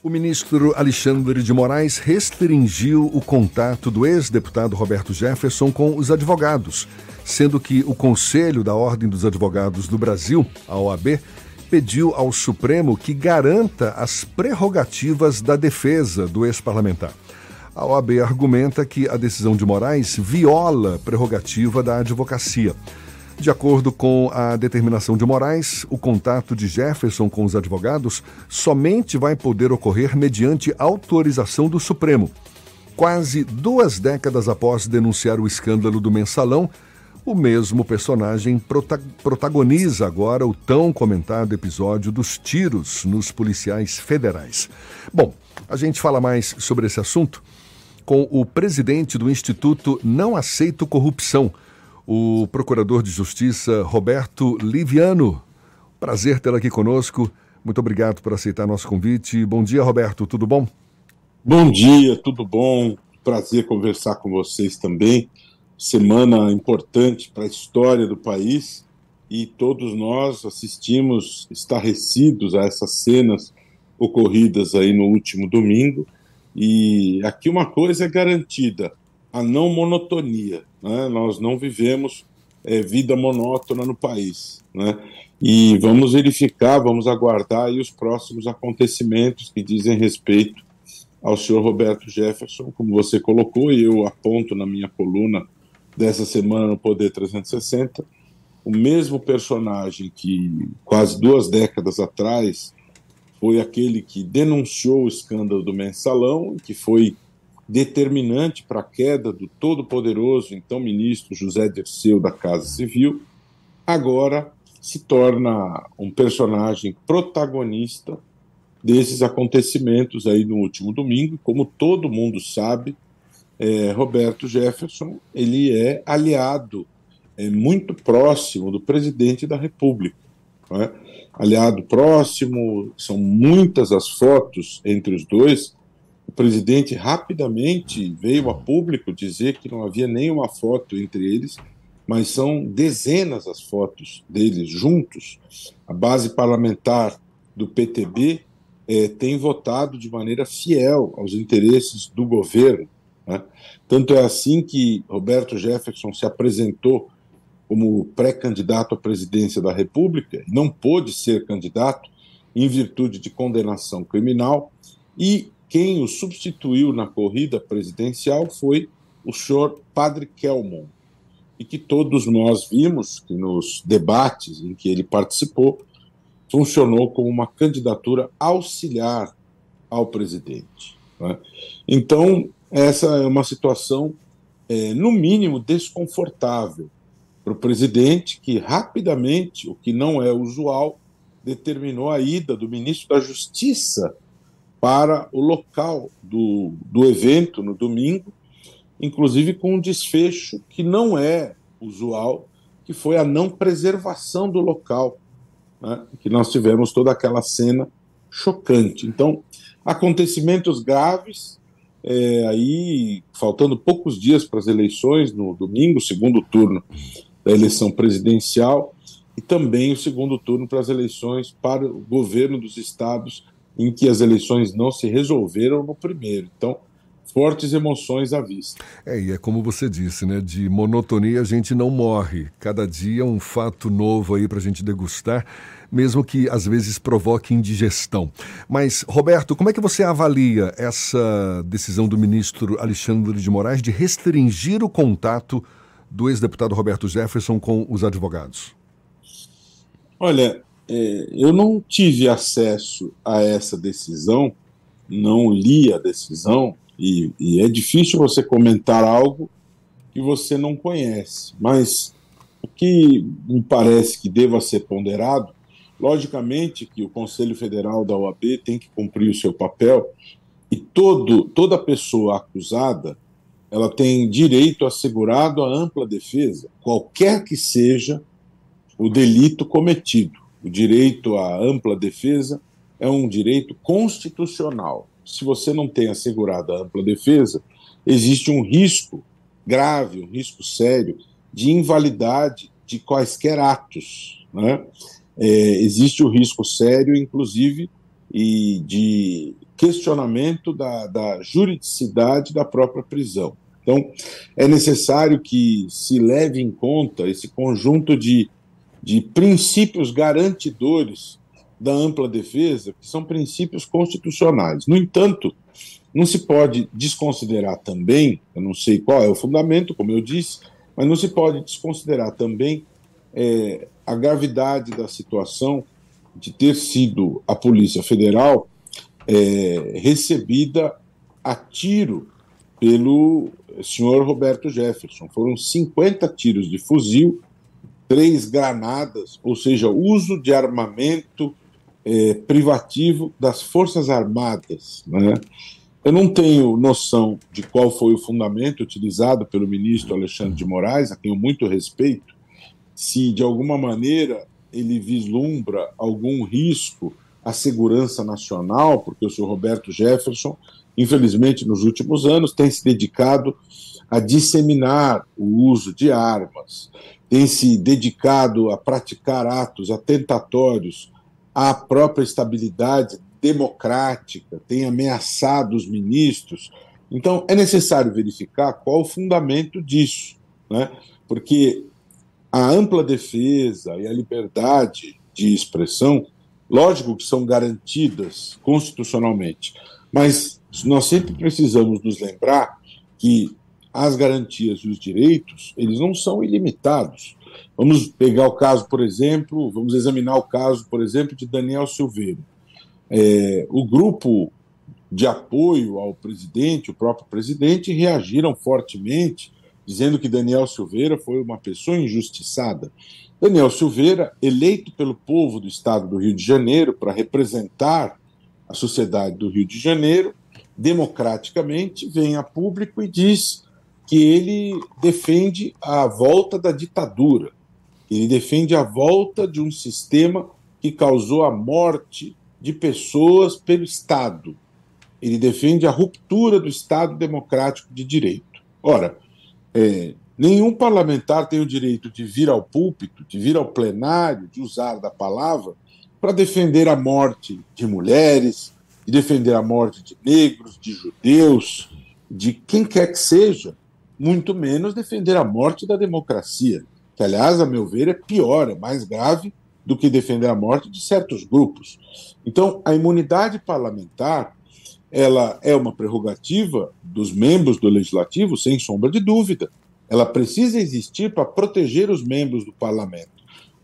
O ministro Alexandre de Moraes restringiu o contato do ex-deputado Roberto Jefferson com os advogados, sendo que o Conselho da Ordem dos Advogados do Brasil, a OAB, pediu ao Supremo que garanta as prerrogativas da defesa do ex-parlamentar. A OAB argumenta que a decisão de Moraes viola a prerrogativa da advocacia. De acordo com a determinação de Moraes, o contato de Jefferson com os advogados somente vai poder ocorrer mediante autorização do Supremo. Quase duas décadas após denunciar o escândalo do mensalão, o mesmo personagem prota protagoniza agora o tão comentado episódio dos tiros nos policiais federais. Bom, a gente fala mais sobre esse assunto com o presidente do Instituto Não Aceito Corrupção o procurador de justiça Roberto Liviano. Prazer tê-lo aqui conosco. Muito obrigado por aceitar nosso convite. Bom dia, Roberto, tudo bom? Bom dia, tudo bom? Prazer conversar com vocês também. Semana importante para a história do país e todos nós assistimos estarrecidos a essas cenas ocorridas aí no último domingo. E aqui uma coisa é garantida: a não monotonia. Né? Nós não vivemos é, vida monótona no país. Né? E vamos verificar, vamos aguardar os próximos acontecimentos que dizem respeito ao senhor Roberto Jefferson, como você colocou, e eu aponto na minha coluna dessa semana no Poder 360, o mesmo personagem que quase duas décadas atrás foi aquele que denunciou o escândalo do mensalão, que foi determinante para a queda do todo-poderoso então ministro José Dirceu da Casa Civil, agora se torna um personagem protagonista desses acontecimentos aí no último domingo. Como todo mundo sabe, é, Roberto Jefferson ele é aliado é, muito próximo do presidente da República. É? Aliado próximo, são muitas as fotos entre os dois o presidente rapidamente veio a público dizer que não havia nenhuma foto entre eles, mas são dezenas as fotos deles juntos. A base parlamentar do PTB é, tem votado de maneira fiel aos interesses do governo. Né? Tanto é assim que Roberto Jefferson se apresentou como pré-candidato à presidência da República, não pôde ser candidato em virtude de condenação criminal, e quem o substituiu na corrida presidencial foi o senhor Padre Kelmon, e que todos nós vimos que nos debates em que ele participou, funcionou como uma candidatura auxiliar ao presidente. Né? Então, essa é uma situação, é, no mínimo, desconfortável para o presidente, que rapidamente, o que não é usual, determinou a ida do ministro da Justiça para o local do, do evento no domingo, inclusive com um desfecho que não é usual, que foi a não preservação do local, né? que nós tivemos toda aquela cena chocante. Então, acontecimentos graves, é, aí faltando poucos dias para as eleições, no domingo, segundo turno da eleição presidencial, e também o segundo turno para as eleições para o governo dos estados em que as eleições não se resolveram no primeiro. Então, fortes emoções à vista. É, e é como você disse, né? De monotonia a gente não morre. Cada dia um fato novo aí para a gente degustar, mesmo que às vezes provoque indigestão. Mas, Roberto, como é que você avalia essa decisão do ministro Alexandre de Moraes de restringir o contato do ex-deputado Roberto Jefferson com os advogados? Olha, é, eu não tive acesso a essa decisão, não li a decisão, e, e é difícil você comentar algo que você não conhece. Mas o que me parece que deva ser ponderado, logicamente que o Conselho Federal da OAB tem que cumprir o seu papel e todo, toda pessoa acusada ela tem direito assegurado à ampla defesa, qualquer que seja o delito cometido. O direito à ampla defesa é um direito constitucional. Se você não tem assegurada a ampla defesa, existe um risco grave, um risco sério de invalidade de quaisquer atos. Né? É, existe o risco sério, inclusive, e de questionamento da, da juridicidade da própria prisão. Então, é necessário que se leve em conta esse conjunto de, de princípios garantidores da ampla defesa, que são princípios constitucionais. No entanto, não se pode desconsiderar também, eu não sei qual é o fundamento, como eu disse, mas não se pode desconsiderar também é, a gravidade da situação de ter sido a Polícia Federal é, recebida a tiro pelo senhor Roberto Jefferson. Foram 50 tiros de fuzil, três granadas, ou seja, uso de armamento é, privativo das Forças Armadas. Né? Eu não tenho noção de qual foi o fundamento utilizado pelo ministro Alexandre de Moraes, a quem eu muito respeito, se de alguma maneira ele vislumbra algum risco à segurança nacional, porque o senhor Roberto Jefferson, infelizmente, nos últimos anos, tem se dedicado a disseminar o uso de armas, tem se dedicado a praticar atos atentatórios à própria estabilidade democrática, tem ameaçado os ministros. Então, é necessário verificar qual o fundamento disso, né? porque a ampla defesa e a liberdade de expressão, lógico que são garantidas constitucionalmente, mas nós sempre precisamos nos lembrar que as garantias e os direitos, eles não são ilimitados. Vamos pegar o caso, por exemplo, vamos examinar o caso, por exemplo, de Daniel Silveira. É, o grupo de apoio ao presidente, o próprio presidente, reagiram fortemente dizendo que Daniel Silveira foi uma pessoa injustiçada. Daniel Silveira, eleito pelo povo do estado do Rio de Janeiro para representar a sociedade do Rio de Janeiro, democraticamente vem a público e diz que ele defende a volta da ditadura, ele defende a volta de um sistema que causou a morte de pessoas pelo Estado. Ele defende a ruptura do Estado democrático de direito. Ora, é, nenhum parlamentar tem o direito de vir ao púlpito, de vir ao plenário, de usar da palavra para defender a morte de mulheres, de defender a morte de negros, de judeus, de quem quer que seja, muito menos defender a morte da democracia, que, aliás, a meu ver, é pior, é mais grave do que defender a morte de certos grupos. Então, a imunidade parlamentar ela é uma prerrogativa dos membros do legislativo, sem sombra de dúvida. Ela precisa existir para proteger os membros do parlamento,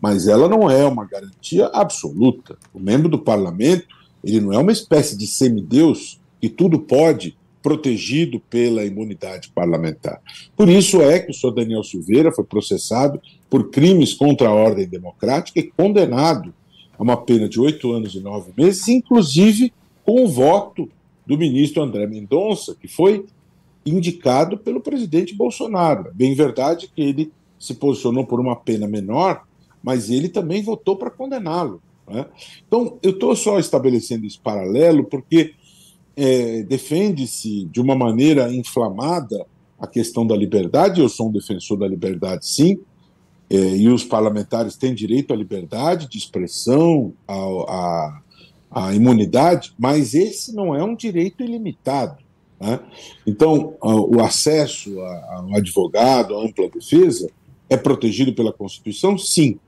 mas ela não é uma garantia absoluta. O membro do parlamento, ele não é uma espécie de semideus que tudo pode, protegido pela imunidade parlamentar. Por isso é que o senhor Daniel Silveira foi processado por crimes contra a ordem democrática e condenado a uma pena de oito anos e nove meses, inclusive com o voto do ministro André Mendonça, que foi indicado pelo presidente Bolsonaro. Bem verdade que ele se posicionou por uma pena menor, mas ele também votou para condená-lo. Né? Então, eu estou só estabelecendo esse paralelo porque é, defende-se de uma maneira inflamada a questão da liberdade. Eu sou um defensor da liberdade, sim, é, e os parlamentares têm direito à liberdade de expressão, a, a a imunidade, mas esse não é um direito ilimitado. Né? Então, o acesso a, um advogado, a ampla defesa, é protegido pela Constituição, sim,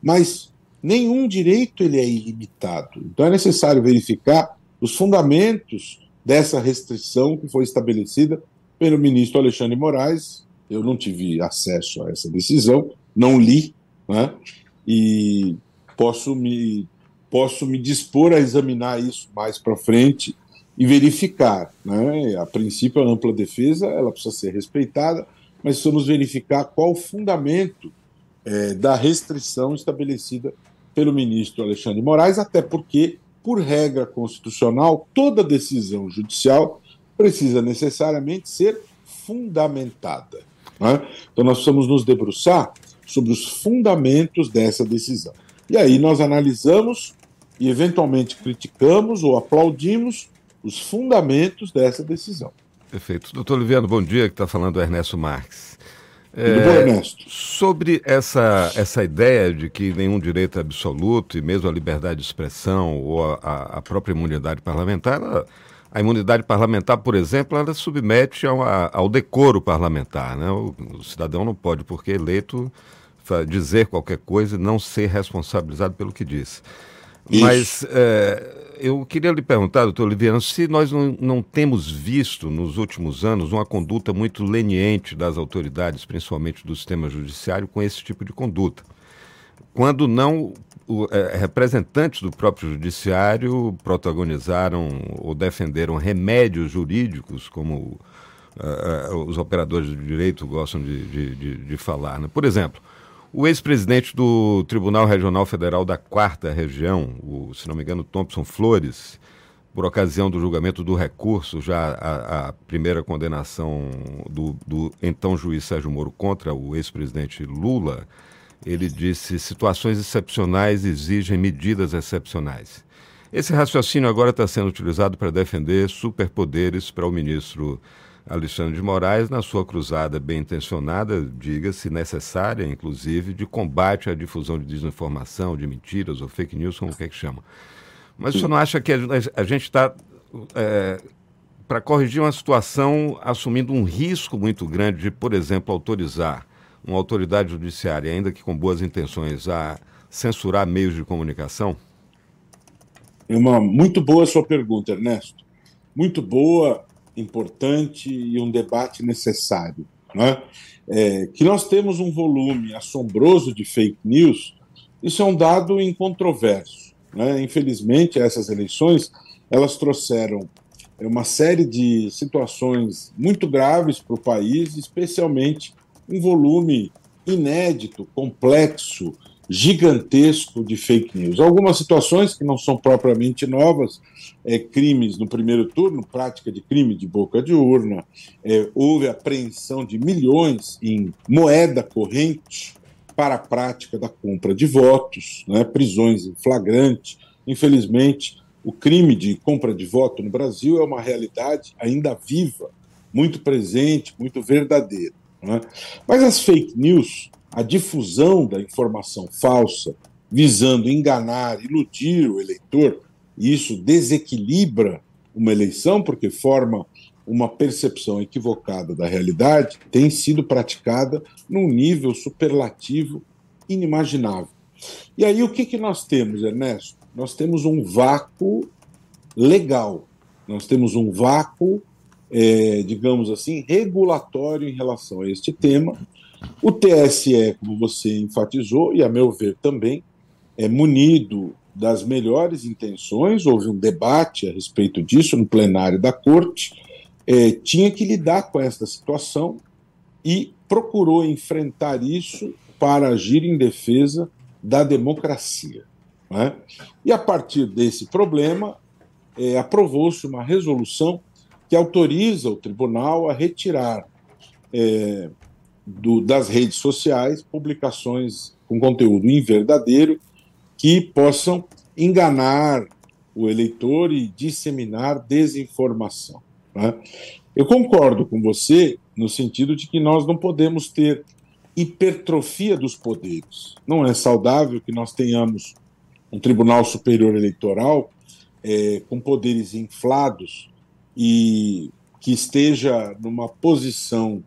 mas nenhum direito ele é ilimitado. Então, é necessário verificar os fundamentos dessa restrição que foi estabelecida pelo ministro Alexandre Moraes. Eu não tive acesso a essa decisão, não li, né? e posso me posso me dispor a examinar isso mais para frente e verificar. Né? A princípio, a ampla defesa ela precisa ser respeitada, mas vamos verificar qual o fundamento é, da restrição estabelecida pelo ministro Alexandre Moraes, até porque, por regra constitucional, toda decisão judicial precisa necessariamente ser fundamentada. Né? Então, nós precisamos nos debruçar sobre os fundamentos dessa decisão. E aí nós analisamos e eventualmente criticamos ou aplaudimos os fundamentos dessa decisão. Perfeito. Doutor Oliviano, bom dia, que está falando o Ernesto Marques. É. Sobre essa, essa ideia de que nenhum direito é absoluto, e mesmo a liberdade de expressão ou a, a própria imunidade parlamentar, ela A imunidade parlamentar, por exemplo, ela submete ao, ao decoro parlamentar. Né? O, o, cidadão não pode, porque eleito, dizer qualquer coisa e não ser responsabilizado pelo que diz. Isso. Mas é, eu queria lhe perguntar, doutor Oliveira, se nós não, não temos visto nos últimos anos uma conduta muito leniente das autoridades, principalmente do sistema judiciário, com esse tipo de conduta. Quando não o, é, representantes do próprio judiciário protagonizaram ou defenderam remédios jurídicos, como uh, uh, os operadores de direito gostam de, de, de, de falar. Né? Por exemplo, o ex-presidente do Tribunal Regional Federal da Quarta Região, o, se não me engano, Thompson Flores, por ocasião do julgamento do recurso, já a, a primeira condenação do, do então juiz Sérgio Moro contra o ex-presidente Lula, ele disse: situações excepcionais exigem medidas excepcionais. Esse raciocínio agora está sendo utilizado para defender superpoderes para o ministro Alexandre de Moraes na sua cruzada bem intencionada, diga-se necessária, inclusive, de combate à difusão de desinformação, de mentiras ou fake news, como quer que chama. Mas senhor não acha que a, gente está, é, para corrigir uma situação, assumindo um risco muito grande de, por exemplo, autorizar uma autoridade judiciária, ainda que com boas intenções, a censurar meios de comunicação? É uma muito boa sua pergunta, Ernesto. Muito boa, importante e um debate necessário. Né? É, que nós temos um volume assombroso de fake news, isso é um dado incontroverso. Né? Infelizmente, essas eleições elas trouxeram uma série de situações muito graves para o país, especialmente um volume inédito, complexo, gigantesco de fake news. Algumas situações que não são propriamente novas, é, crimes no primeiro turno, prática de crime de boca de urna, é, houve apreensão de milhões em moeda corrente para a prática da compra de votos, né, prisões em flagrante. Infelizmente, o crime de compra de voto no Brasil é uma realidade ainda viva, muito presente, muito verdadeira. Né? Mas as fake news, a difusão da informação falsa, visando enganar, iludir o eleitor, isso desequilibra uma eleição, porque forma uma percepção equivocada da realidade, tem sido praticada num nível superlativo inimaginável. E aí o que, que nós temos, Ernesto? Nós temos um vácuo legal, nós temos um vácuo é, digamos assim, regulatório em relação a este tema. O TSE, como você enfatizou, e a meu ver também, é munido das melhores intenções, houve um debate a respeito disso no plenário da Corte, é, tinha que lidar com esta situação e procurou enfrentar isso para agir em defesa da democracia. É? E a partir desse problema, é, aprovou-se uma resolução que autoriza o tribunal a retirar é, do, das redes sociais publicações com conteúdo inverdadeiro que possam enganar o eleitor e disseminar desinformação. Né? Eu concordo com você no sentido de que nós não podemos ter hipertrofia dos poderes. Não é saudável que nós tenhamos um Tribunal Superior Eleitoral é, com poderes inflados e que esteja numa posição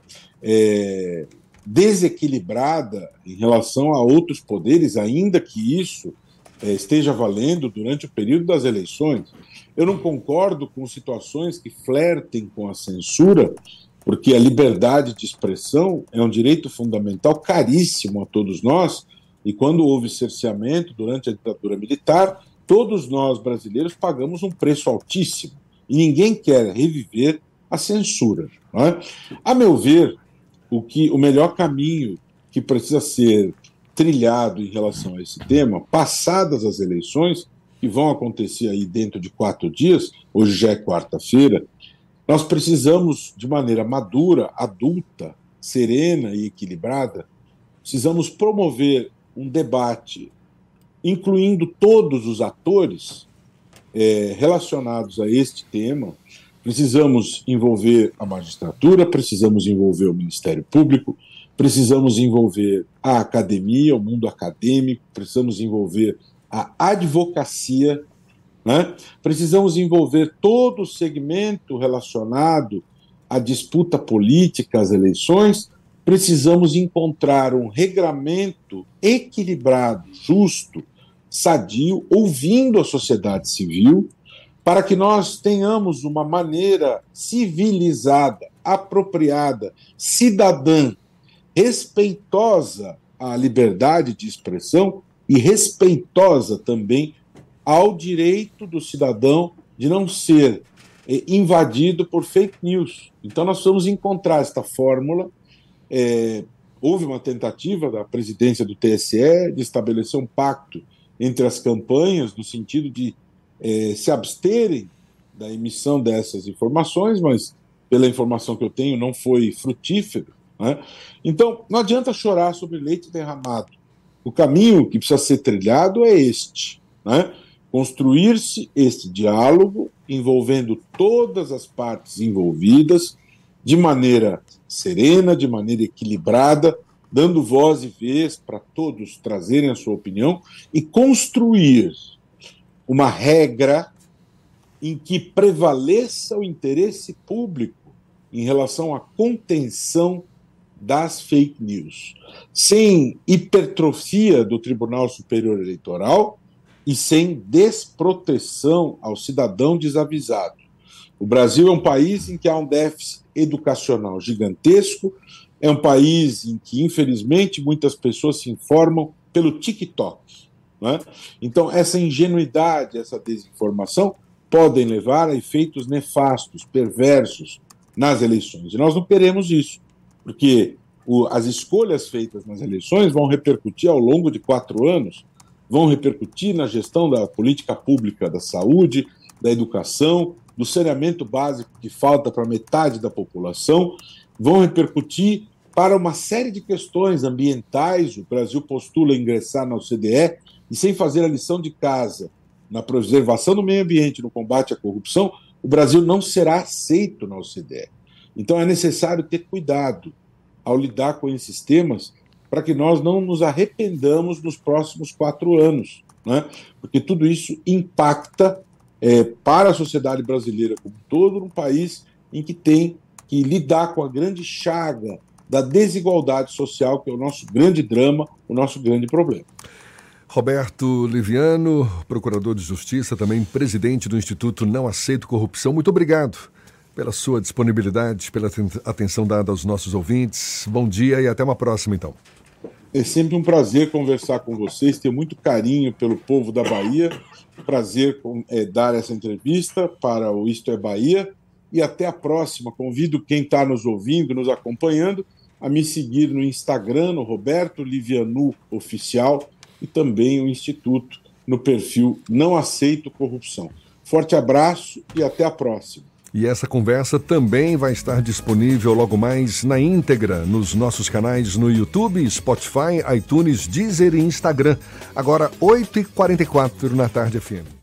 é, desequilibrada em relação a outros poderes, ainda que isso é, esteja valendo durante o período das eleições. Eu não concordo com situações que flertem com a censura, porque a liberdade de expressão é um direito fundamental caríssimo a todos nós, e quando houve cerceamento durante a ditadura militar, todos nós brasileiros pagamos um preço altíssimo. E ninguém quer reviver a censura. É? A meu ver, o, que, o melhor caminho que precisa ser trilhado em relação a esse tema, passadas as eleições, que vão acontecer aí dentro de quatro dias, hoje já é quarta-feira, nós precisamos, de maneira madura, adulta, serena e equilibrada, precisamos promover um debate incluindo todos os atores é, relacionados a este tema. Precisamos envolver a magistratura, precisamos envolver o Ministério Público, precisamos envolver a academia, o mundo acadêmico, precisamos envolver a advocacia Né? Precisamos envolver todo o segmento relacionado à disputa política, às eleições. Precisamos encontrar um regramento equilibrado, justo, sadio, ouvindo a sociedade civil, para que nós tenhamos uma maneira civilizada, apropriada, cidadã, respeitosa à liberdade de expressão e respeitosa também ao direito do cidadão de não ser eh, invadido por fake news. Então, nós vamos encontrar esta fórmula. É, houve uma tentativa da presidência do TSE de estabelecer um pacto entre as campanhas, no sentido de é, se absterem da emissão dessas informações, mas pela informação que eu tenho, não foi frutífero. Né? Então, não adianta chorar sobre leite derramado. O caminho que precisa ser trilhado é este: né? construir-se este diálogo envolvendo todas as partes envolvidas de maneira serena, de maneira equilibrada, dando voz e vez para todos trazerem a sua opinião e construir uma regra em que prevaleça o interesse público em relação à contenção das fake news, sem hipertrofia do Tribunal Superior Eleitoral e sem desproteção ao cidadão desavisado. O Brasil é um país em que há um déficit educacional gigantesco, é um país em que, infelizmente, muitas pessoas se informam pelo TikTok. Né? Então, essa ingenuidade, essa desinformação podem levar a efeitos nefastos, perversos nas eleições. E nós não queremos isso, porque o, as escolhas feitas nas eleições vão repercutir ao longo de quatro anos, vão repercutir na gestão da política pública da saúde, da educação, do saneamento básico que falta para metade da população, vão repercutir para uma série de questões ambientais. O Brasil postula ingressar na OCDE e sem fazer a lição de casa na preservação do meio ambiente, no combate à corrupção, o Brasil não será aceito na OCDE. Então é necessário ter cuidado ao lidar com esses temas para que nós não nos arrependamos nos próximos quatro anos, né? porque tudo isso impacta é, para a sociedade brasileira como todo um país em que tem que lidar com a grande chaga da desigualdade social, que é o nosso grande drama, o nosso grande problema. Roberto Liviano, procurador de justiça, também presidente do Instituto Não Aceito Corrupção. Muito obrigado pela sua disponibilidade, pela atenção dada aos nossos ouvintes. Bom dia e até uma próxima, então. É sempre um prazer conversar com vocês, ter muito carinho pelo povo da Bahia. Prazer é, dar essa entrevista para o Isto é Bahia. E até a próxima. Convido quem está nos ouvindo, nos acompanhando, a me seguir no Instagram, no Roberto Livianu Oficial e também o Instituto no perfil Não Aceito Corrupção. Forte abraço e até a próxima. E essa conversa também vai estar disponível logo mais na íntegra nos nossos canais no YouTube, Spotify, iTunes, Deezer e Instagram. Agora, 8h44 na tarde FM.